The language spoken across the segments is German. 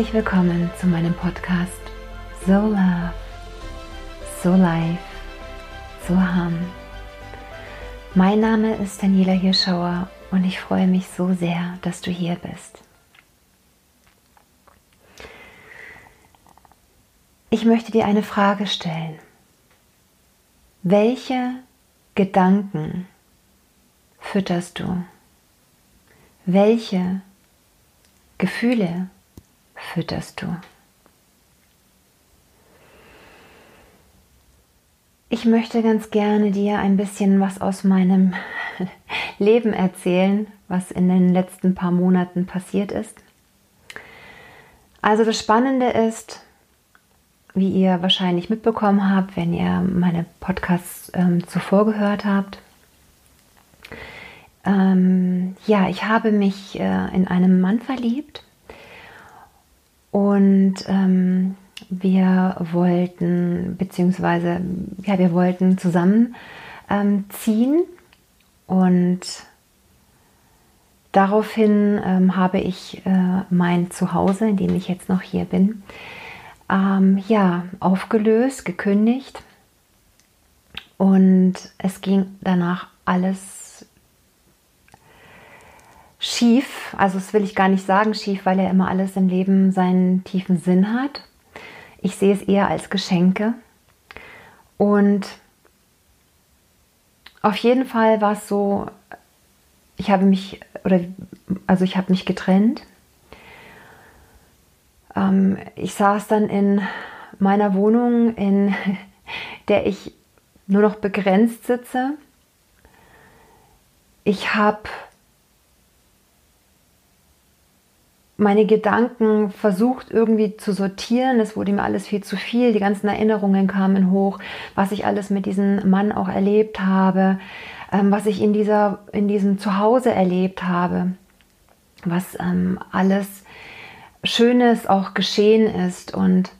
Herzlich willkommen zu meinem Podcast So Love, So Life, So Hum. Mein Name ist Daniela Hirschauer und ich freue mich so sehr, dass du hier bist. Ich möchte dir eine Frage stellen. Welche Gedanken fütterst du? Welche Gefühle fütterst du? Ich möchte ganz gerne dir ein bisschen was aus meinem Leben erzählen, was in den letzten paar Monaten passiert ist. Also das Spannende ist, wie ihr wahrscheinlich mitbekommen habt, wenn ihr meine Podcasts ähm, zuvor gehört habt. Ähm, ja, ich habe mich äh, in einen Mann verliebt und ähm, wir wollten, beziehungsweise, ja, wir wollten zusammen ähm, und daraufhin ähm, habe ich äh, mein Zuhause, in dem ich jetzt noch hier bin, ähm, ja, aufgelöst, gekündigt. Und es ging danach alles schief. Also das will ich gar nicht sagen schief, weil ja immer alles im Leben seinen tiefen Sinn hat. Ich sehe es eher als Geschenke. Und auf jeden Fall war es so, ich habe mich, oder also ich habe mich getrennt ähm, ich saß dann in meiner Wohnung, in der ich nur noch begrenzt sitze. Ich habe meine Gedanken versucht irgendwie zu sortieren. Es wurde mir alles viel zu viel. Die ganzen Erinnerungen kamen hoch, was ich alles mit diesem Mann auch erlebt habe, ähm, was ich in, dieser, in diesem Zuhause erlebt habe, was ähm, alles Schönes auch geschehen ist. Und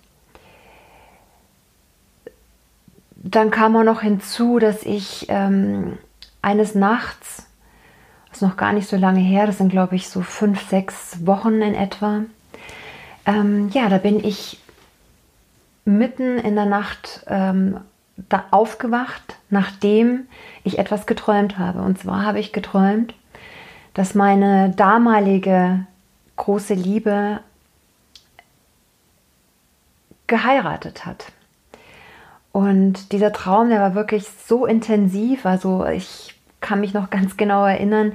dann kam auch noch hinzu, dass ich ähm, eines Nachts, ist noch gar nicht so lange her, das sind glaube ich so fünf, sechs Wochen in etwa, ähm, ja, da bin ich mitten in der Nacht ähm, da aufgewacht, nachdem ich etwas geträumt habe. Und zwar habe ich geträumt, dass meine damalige große Liebe geheiratet hat. Und dieser Traum, der war wirklich so intensiv. Also ich kann mich noch ganz genau erinnern.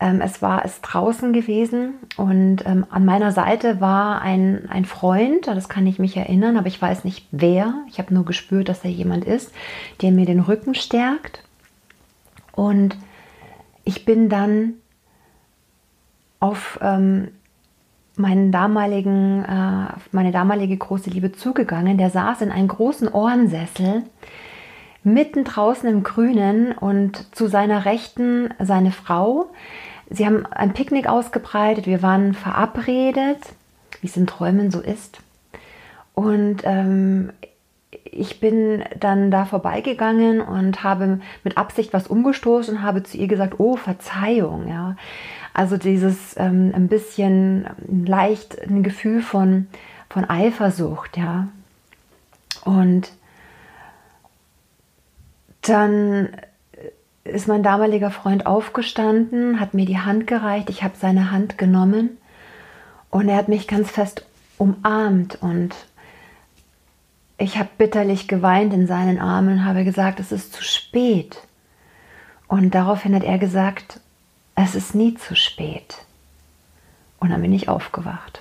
Ähm, es war es draußen gewesen und ähm, an meiner Seite war ein, ein Freund, das kann ich mich erinnern, aber ich weiß nicht wer. Ich habe nur gespürt, dass er jemand ist, der mir den Rücken stärkt. Und ich bin dann auf ähm, meinen damaligen, äh, meine damalige große Liebe zugegangen. Der saß in einem großen Ohrensessel mitten draußen im Grünen und zu seiner Rechten seine Frau. Sie haben ein Picknick ausgebreitet, wir waren verabredet, wie es in Träumen so ist. Und ähm, ich bin dann da vorbeigegangen und habe mit Absicht was umgestoßen und habe zu ihr gesagt, oh, Verzeihung, ja. Also dieses ähm, ein bisschen leicht ein Gefühl von, von Eifersucht, ja. Und dann ist mein damaliger Freund aufgestanden, hat mir die Hand gereicht, ich habe seine Hand genommen und er hat mich ganz fest umarmt und ich habe bitterlich geweint in seinen Armen und habe gesagt, es ist zu spät. Und daraufhin hat er gesagt, es ist nie zu spät. Und dann bin ich aufgewacht.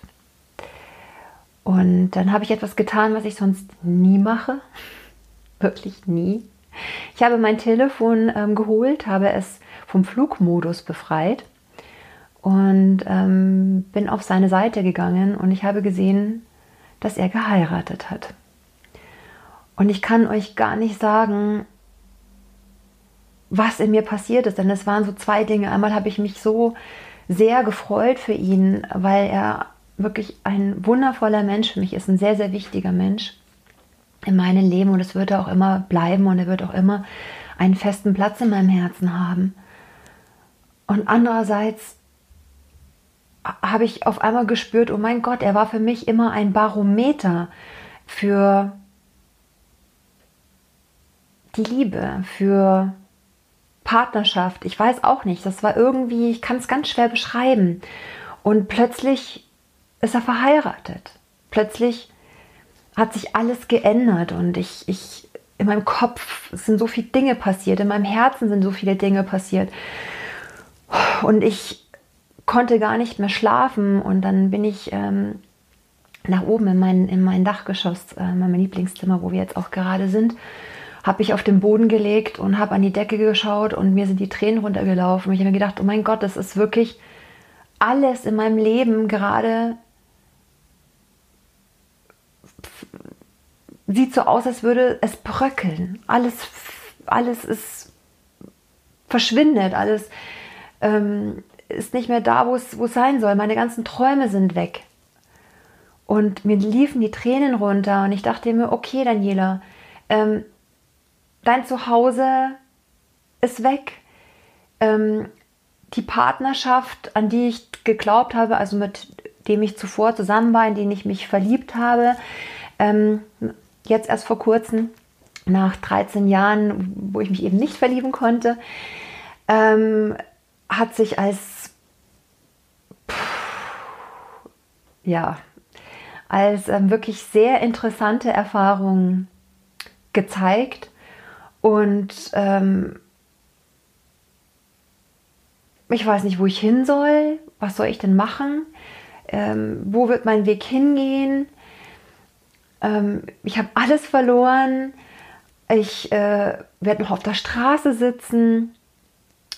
Und dann habe ich etwas getan, was ich sonst nie mache. Wirklich nie. Ich habe mein Telefon ähm, geholt, habe es vom Flugmodus befreit und ähm, bin auf seine Seite gegangen und ich habe gesehen, dass er geheiratet hat. Und ich kann euch gar nicht sagen, was in mir passiert ist. Denn es waren so zwei Dinge. Einmal habe ich mich so sehr gefreut für ihn, weil er wirklich ein wundervoller Mensch für mich ist, ein sehr, sehr wichtiger Mensch in meinem Leben und es wird auch immer bleiben und er wird auch immer einen festen Platz in meinem Herzen haben. Und andererseits habe ich auf einmal gespürt, oh mein Gott, er war für mich immer ein Barometer für die Liebe, für Partnerschaft. Ich weiß auch nicht, das war irgendwie, ich kann es ganz schwer beschreiben. Und plötzlich ist er verheiratet. Plötzlich hat sich alles geändert und ich, ich, in meinem Kopf sind so viele Dinge passiert, in meinem Herzen sind so viele Dinge passiert. Und ich konnte gar nicht mehr schlafen und dann bin ich ähm, nach oben in mein, in mein Dachgeschoss, äh, mein Lieblingszimmer, wo wir jetzt auch gerade sind, habe ich auf den Boden gelegt und habe an die Decke geschaut und mir sind die Tränen runtergelaufen. Ich habe mir gedacht, oh mein Gott, das ist wirklich alles in meinem Leben gerade sieht so aus, als würde es bröckeln. Alles, alles ist verschwindet, alles ähm, ist nicht mehr da, wo es, sein soll. Meine ganzen Träume sind weg. Und mir liefen die Tränen runter und ich dachte mir, okay, Daniela, ähm, dein Zuhause ist weg. Ähm, die Partnerschaft, an die ich geglaubt habe, also mit dem ich zuvor zusammen war, in den ich mich verliebt habe, ähm, jetzt erst vor kurzem, nach 13 Jahren, wo ich mich eben nicht verlieben konnte, ähm, hat sich als ja als ähm, wirklich sehr interessante Erfahrung gezeigt und ähm, ich weiß nicht, wo ich hin soll. Was soll ich denn machen? Ähm, wo wird mein Weg hingehen? Ähm, ich habe alles verloren. Ich äh, werde noch auf der Straße sitzen.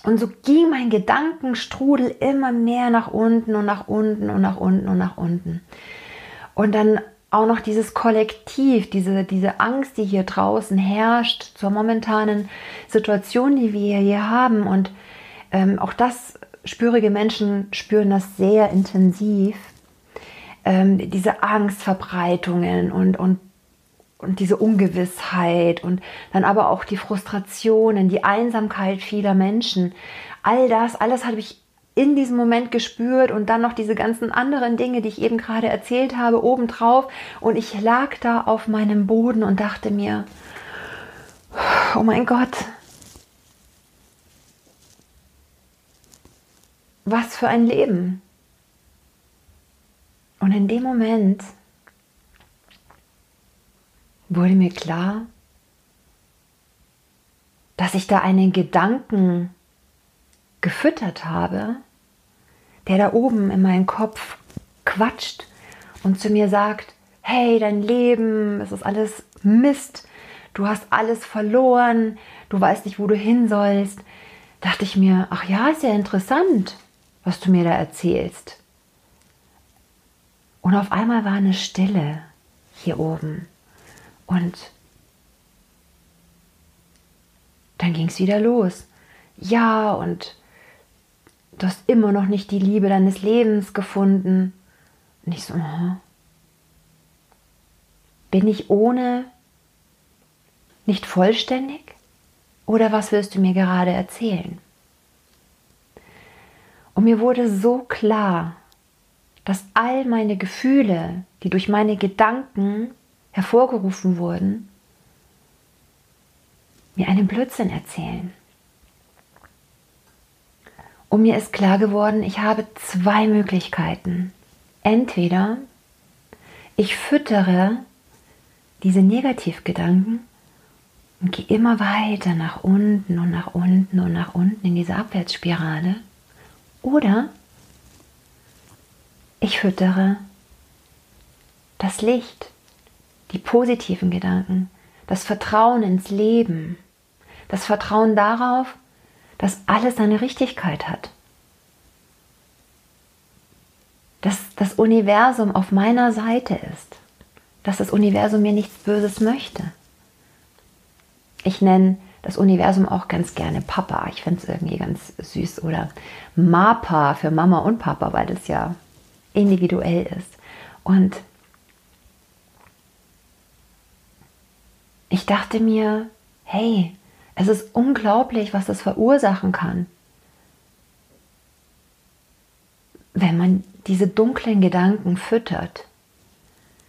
Und so ging mein Gedankenstrudel immer mehr nach unten und nach unten und nach unten und nach unten. Und dann auch noch dieses Kollektiv, diese, diese Angst, die hier draußen herrscht zur momentanen Situation, die wir hier haben. Und ähm, auch das, spürige Menschen spüren das sehr intensiv. Ähm, diese Angstverbreitungen und, und, und diese Ungewissheit und dann aber auch die Frustrationen, die Einsamkeit vieler Menschen. All das, alles habe ich in diesem Moment gespürt und dann noch diese ganzen anderen Dinge, die ich eben gerade erzählt habe, obendrauf. Und ich lag da auf meinem Boden und dachte mir, oh mein Gott, was für ein Leben. Und in dem Moment wurde mir klar, dass ich da einen Gedanken gefüttert habe, der da oben in meinen Kopf quatscht und zu mir sagt, hey, dein Leben, es ist alles Mist, du hast alles verloren, du weißt nicht, wo du hin sollst, dachte ich mir, ach ja, ist ja interessant, was du mir da erzählst. Und auf einmal war eine Stille hier oben und dann ging es wieder los. Ja, und du hast immer noch nicht die Liebe deines Lebens gefunden. Und ich so, aha. bin ich ohne nicht vollständig? Oder was willst du mir gerade erzählen? Und mir wurde so klar, dass all meine Gefühle, die durch meine Gedanken hervorgerufen wurden, mir einen Blödsinn erzählen. Und mir ist klar geworden, ich habe zwei Möglichkeiten. Entweder ich füttere diese Negativgedanken und gehe immer weiter nach unten und nach unten und nach unten in diese Abwärtsspirale. Oder ich füttere das Licht, die positiven Gedanken, das Vertrauen ins Leben, das Vertrauen darauf, dass alles seine Richtigkeit hat. Dass das Universum auf meiner Seite ist. Dass das Universum mir nichts Böses möchte. Ich nenne das Universum auch ganz gerne Papa. Ich finde es irgendwie ganz süß. Oder Mapa für Mama und Papa, weil das ja individuell ist. Und ich dachte mir, hey, es ist unglaublich, was das verursachen kann. wenn man diese dunklen Gedanken füttert.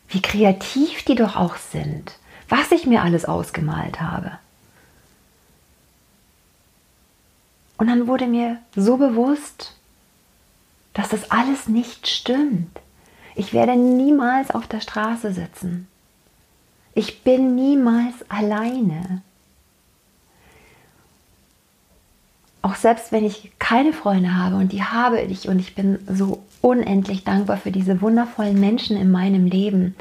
Wie kreativ die doch auch sind, was ich mir alles ausgemalt habe. Und dann wurde mir so bewusst, dass das alles nicht stimmt. Ich werde niemals auf der Straße sitzen. Ich bin niemals alleine. Auch selbst wenn ich keine Freunde habe und die habe ich und ich bin so unendlich dankbar für diese wundervollen Menschen in meinem Leben,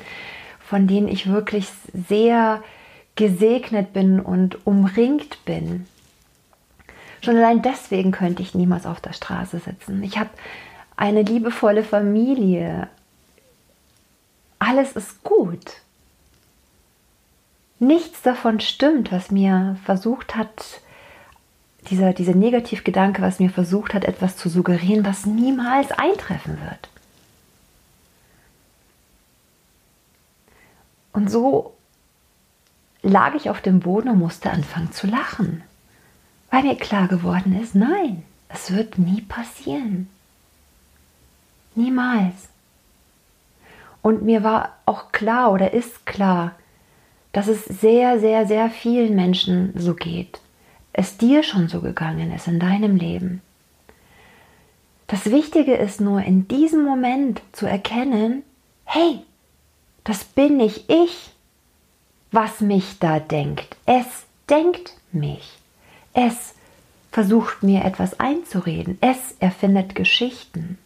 von denen ich wirklich sehr gesegnet bin und umringt bin. Schon allein deswegen könnte ich niemals auf der Straße sitzen. Ich habe eine liebevolle Familie, alles ist gut. Nichts davon stimmt, was mir versucht hat, dieser, dieser Negativgedanke, was mir versucht hat, etwas zu suggerieren, was niemals eintreffen wird. Und so lag ich auf dem Boden und musste anfangen zu lachen, weil mir klar geworden ist, nein, es wird nie passieren. Niemals. Und mir war auch klar oder ist klar, dass es sehr, sehr, sehr vielen Menschen so geht. Es dir schon so gegangen ist in deinem Leben. Das Wichtige ist nur in diesem Moment zu erkennen, hey, das bin nicht ich, was mich da denkt. Es denkt mich. Es versucht mir etwas einzureden. Es erfindet Geschichten.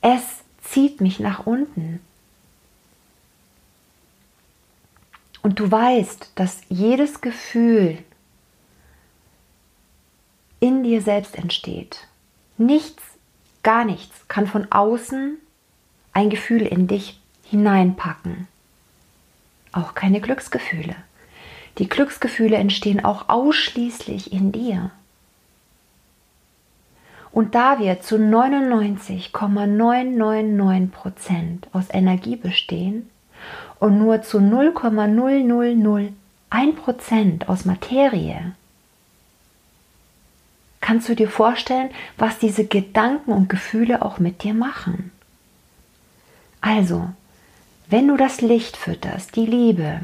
Es zieht mich nach unten. Und du weißt, dass jedes Gefühl in dir selbst entsteht. Nichts, gar nichts kann von außen ein Gefühl in dich hineinpacken. Auch keine Glücksgefühle. Die Glücksgefühle entstehen auch ausschließlich in dir. Und da wir zu 99,999% aus Energie bestehen und nur zu 0,0001% aus Materie, kannst du dir vorstellen, was diese Gedanken und Gefühle auch mit dir machen. Also, wenn du das Licht fütterst, die Liebe,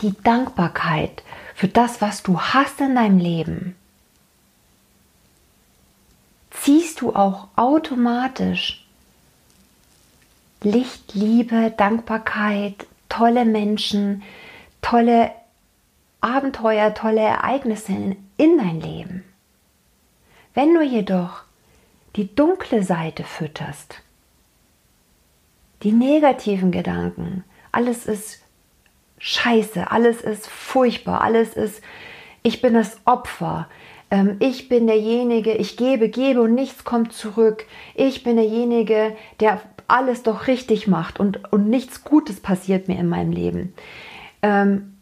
die Dankbarkeit für das, was du hast in deinem Leben, ziehst du auch automatisch Licht, Liebe, Dankbarkeit, tolle Menschen, tolle Abenteuer, tolle Ereignisse in dein Leben. Wenn du jedoch die dunkle Seite fütterst, die negativen Gedanken, alles ist scheiße, alles ist furchtbar, alles ist, ich bin das Opfer, ich bin derjenige, ich gebe, gebe und nichts kommt zurück. Ich bin derjenige, der alles doch richtig macht und, und nichts Gutes passiert mir in meinem Leben. Ähm,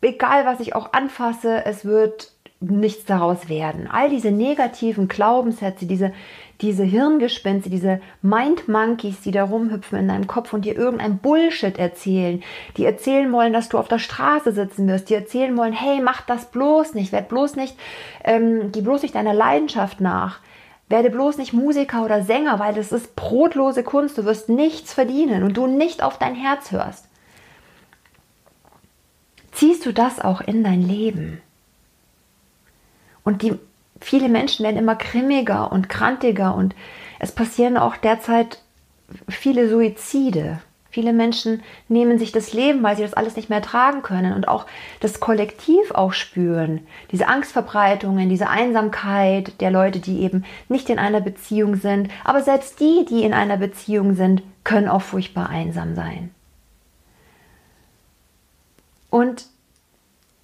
egal, was ich auch anfasse, es wird nichts daraus werden. All diese negativen Glaubenssätze, diese, diese Hirngespinste, diese Mind Monkeys, die da rumhüpfen in deinem Kopf und dir irgendein Bullshit erzählen, die erzählen wollen, dass du auf der Straße sitzen wirst, die erzählen wollen, hey, mach das bloß nicht, werd bloß nicht, ähm, geh bloß nicht deiner Leidenschaft nach. Werde bloß nicht Musiker oder Sänger, weil das ist brotlose Kunst. Du wirst nichts verdienen und du nicht auf dein Herz hörst. Ziehst du das auch in dein Leben? Und die viele Menschen werden immer grimmiger und krantiger und es passieren auch derzeit viele Suizide. Viele Menschen nehmen sich das Leben, weil sie das alles nicht mehr tragen können und auch das Kollektiv auch spüren. Diese Angstverbreitungen, diese Einsamkeit der Leute, die eben nicht in einer Beziehung sind. Aber selbst die, die in einer Beziehung sind, können auch furchtbar einsam sein. Und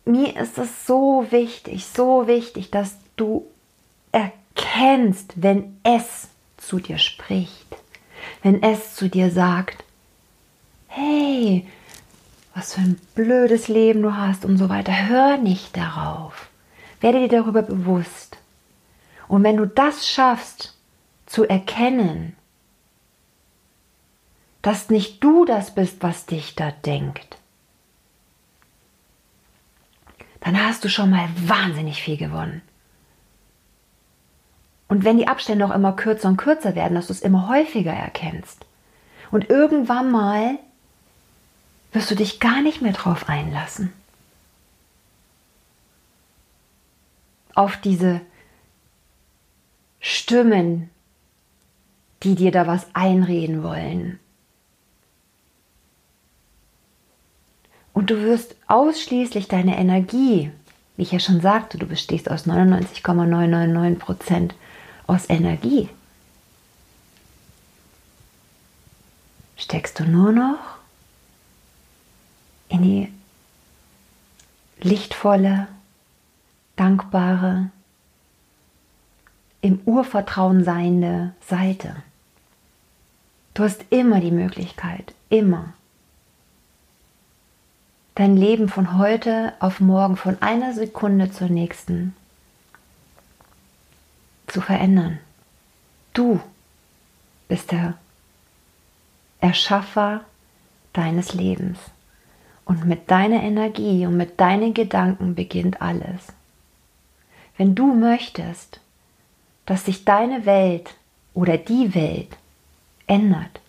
mir ist es so wichtig, so wichtig, dass du erkennst, wenn es zu dir spricht, wenn es zu dir sagt, hey, was für ein blödes Leben du hast und so weiter, hör nicht darauf. Werde dir darüber bewusst. Und wenn du das schaffst, zu erkennen, dass nicht du das bist, was dich da denkt, dann hast du schon mal wahnsinnig viel gewonnen. Und wenn die Abstände auch immer kürzer und kürzer werden, dass du es immer häufiger erkennst. Und irgendwann mal wirst du dich gar nicht mehr drauf einlassen. Auf diese Stimmen, die dir da was einreden wollen. Und du wirst ausschließlich deine Energie, wie ich ja schon sagte, du bestehst aus 99,999 Prozent aus Energie. Steckst du nur noch in die lichtvolle, dankbare, im Urvertrauen seiende Seite. Du hast immer die Möglichkeit, immer, dein Leben von heute auf morgen, von einer Sekunde zur nächsten zu verändern. Du bist der Erschaffer deines Lebens. Und mit deiner Energie und mit deinen Gedanken beginnt alles. Wenn du möchtest, dass sich deine Welt oder die Welt ändert,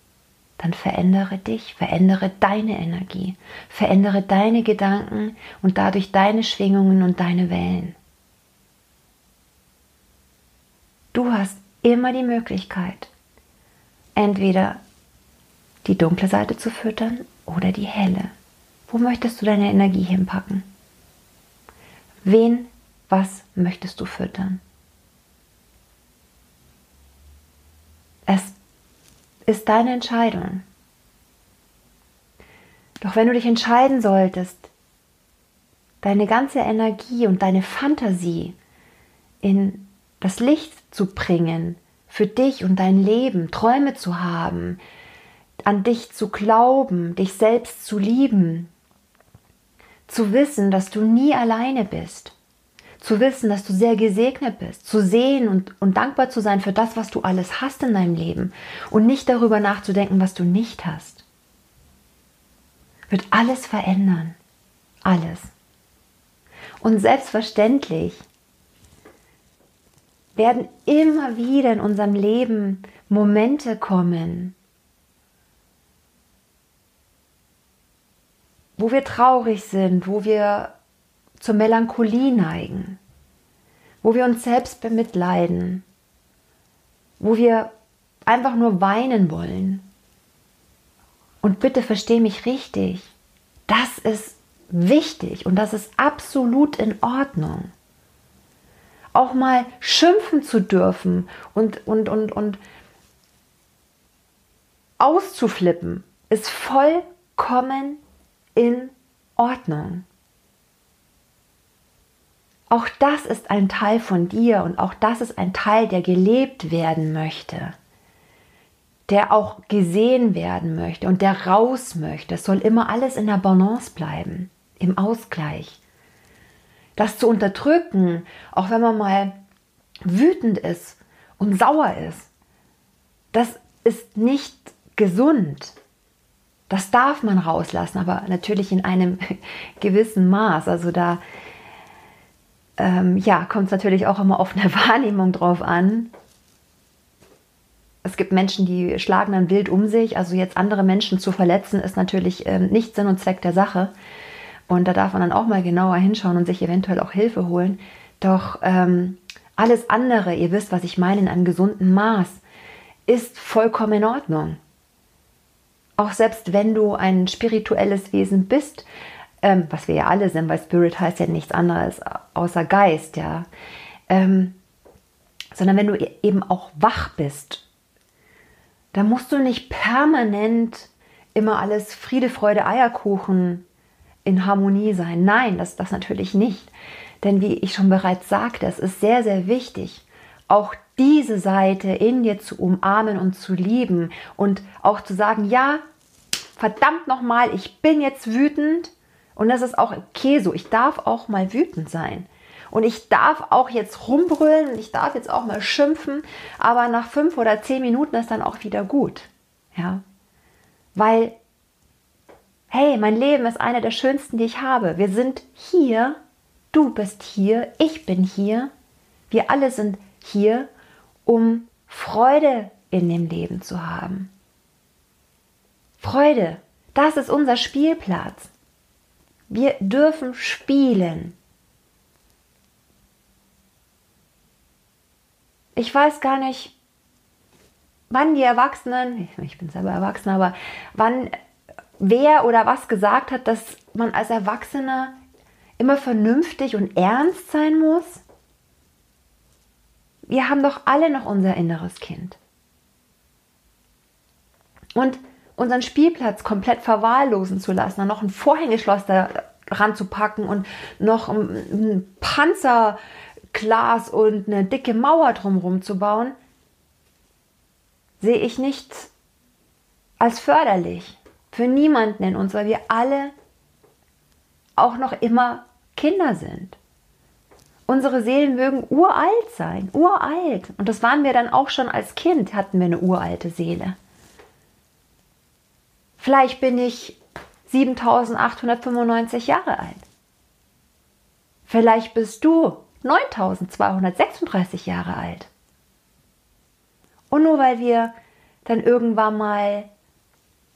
dann verändere dich, verändere deine Energie, verändere deine Gedanken und dadurch deine Schwingungen und deine Wellen. Du hast immer die Möglichkeit, entweder die dunkle Seite zu füttern oder die helle. Wo möchtest du deine Energie hinpacken? Wen, was möchtest du füttern? Es ist deine Entscheidung. Doch wenn du dich entscheiden solltest, deine ganze Energie und deine Fantasie in das Licht zu bringen, für dich und dein Leben, Träume zu haben, an dich zu glauben, dich selbst zu lieben, zu wissen, dass du nie alleine bist, zu wissen, dass du sehr gesegnet bist, zu sehen und, und dankbar zu sein für das, was du alles hast in deinem Leben und nicht darüber nachzudenken, was du nicht hast, wird alles verändern. Alles. Und selbstverständlich werden immer wieder in unserem Leben Momente kommen, wo wir traurig sind, wo wir zur Melancholie neigen, wo wir uns selbst bemitleiden, wo wir einfach nur weinen wollen. Und bitte versteh mich richtig, das ist wichtig und das ist absolut in Ordnung. Auch mal schimpfen zu dürfen und, und, und, und auszuflippen, ist vollkommen in Ordnung. Auch das ist ein Teil von dir und auch das ist ein Teil, der gelebt werden möchte, der auch gesehen werden möchte und der raus möchte. Es soll immer alles in der Balance bleiben, im Ausgleich. Das zu unterdrücken, auch wenn man mal wütend ist und sauer ist, das ist nicht gesund. Das darf man rauslassen, aber natürlich in einem gewissen Maß. Also da ähm, ja, kommt es natürlich auch immer auf eine Wahrnehmung drauf an. Es gibt Menschen, die schlagen dann wild um sich. Also jetzt andere Menschen zu verletzen, ist natürlich ähm, nicht Sinn und Zweck der Sache. Und da darf man dann auch mal genauer hinschauen und sich eventuell auch Hilfe holen. Doch ähm, alles andere, ihr wisst, was ich meine, in einem gesunden Maß, ist vollkommen in Ordnung auch selbst wenn du ein spirituelles Wesen bist, ähm, was wir ja alle sind, weil Spirit heißt ja nichts anderes außer Geist, ja, ähm, sondern wenn du e-, eben auch wach bist, dann musst du nicht permanent immer alles Friede, Freude, Eierkuchen in Harmonie sein. Nein, das, das natürlich nicht. Denn wie ich schon bereits sagte, es ist sehr, sehr wichtig, auch diese Seite in dir zu umarmen und zu lieben und auch zu sagen, ja, verdammt nochmal, ich bin jetzt wütend und das ist auch okay so. Ich darf auch mal wütend sein. Und ich darf auch jetzt rumbrüllen und ich darf jetzt auch mal schimpfen, aber nach fünf oder zehn Minuten ist dann auch wieder gut. Ja. Weil, hey, mein Leben ist eine der schönsten, die ich habe. Wir sind hier, du bist hier, ich bin hier, wir alle sind hier um Freude in dem Leben zu haben. Freude, das ist unser Spielplatz. Wir dürfen spielen. Ich weiß gar nicht, wann die Erwachsenen, ich bin selber Erwachsener, aber wann wer oder was gesagt hat, dass man als Erwachsener immer vernünftig und ernst sein muss. Wir haben doch alle noch unser inneres Kind. Und unseren Spielplatz komplett verwahrlosen zu lassen, dann noch ein Vorhängeschloss da ranzupacken und noch ein Panzerglas und eine dicke Mauer drumherum zu bauen, sehe ich nicht als förderlich für niemanden in uns, weil wir alle auch noch immer Kinder sind. Unsere Seelen mögen uralt sein, uralt. Und das waren wir dann auch schon als Kind, hatten wir eine uralte Seele. Vielleicht bin ich 7895 Jahre alt. Vielleicht bist du 9236 Jahre alt. Und nur weil wir dann irgendwann mal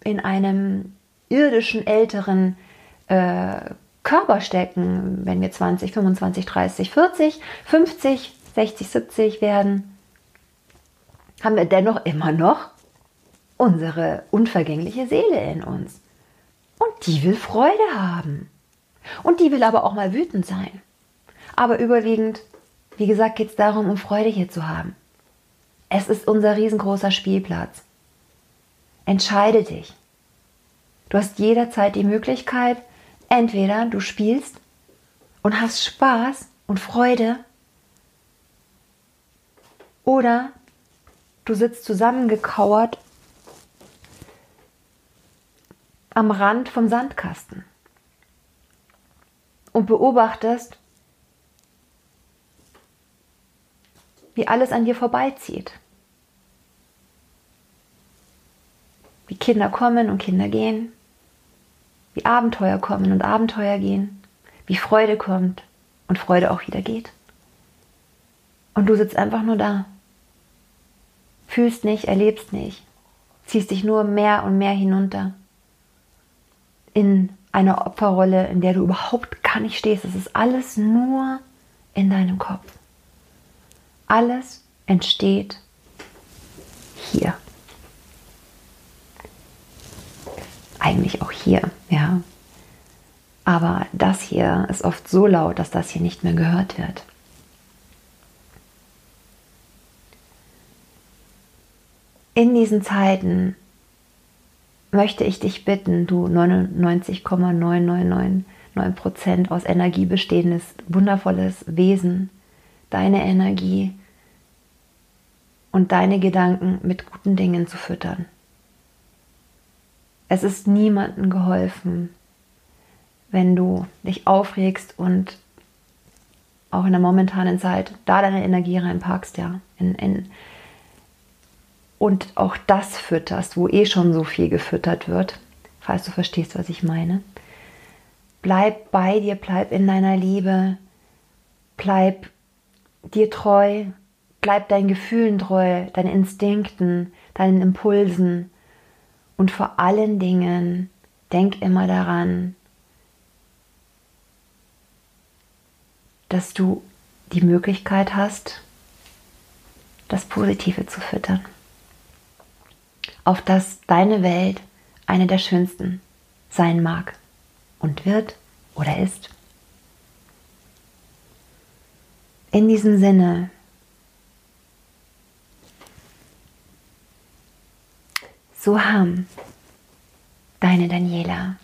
in einem irdischen älteren äh, Körper stecken, wenn wir 20, 25, 30, 40, 50, 60, 70 werden, haben wir dennoch immer noch unsere unvergängliche Seele in uns. Und die will Freude haben. Und die will aber auch mal wütend sein. Aber überwiegend, wie gesagt, geht es darum, um Freude hier zu haben. Es ist unser riesengroßer Spielplatz. Entscheide dich. Du hast jederzeit die Möglichkeit, entweder du spielst und hast Spaß und Freude oder du sitzt zusammengekauert am Rand vom Sandkasten und beobachtest, wie alles an dir vorbeizieht. Wie Kinder kommen und Kinder gehen, wie Abenteuer kommen und Abenteuer gehen, wie Freude kommt und Freude auch wieder geht. Und du sitzt einfach nur da, fühlst nicht, erlebst nicht, ziehst dich nur mehr und mehr hinunter in einer Opferrolle, in der du überhaupt gar nicht stehst. Es ist alles nur in deinem Kopf. Alles entsteht hier. Eigentlich auch hier, ja. Aber das hier ist oft so laut, dass das hier nicht mehr gehört wird. In diesen Zeiten möchte ich dich bitten, du 99,9999% aus Energie bestehendes, wundervolles Wesen, deine Energie und deine Gedanken mit guten Dingen zu füttern. Es ist niemandem geholfen, wenn du dich aufregst und auch in der momentanen Zeit da deine Energie reinpackst, ja, in, in und auch das fütterst, wo eh schon so viel gefüttert wird, falls du verstehst, was ich meine. Bleib bei dir, bleib in deiner Liebe, bleib dir treu, bleib deinen Gefühlen treu, deinen Instinkten, deinen Impulsen und vor allen Dingen denk immer daran, dass du die Möglichkeit hast, das Positive zu füttern auf dass deine Welt eine der schönsten sein mag und wird oder ist. In diesem Sinne, so ham deine Daniela.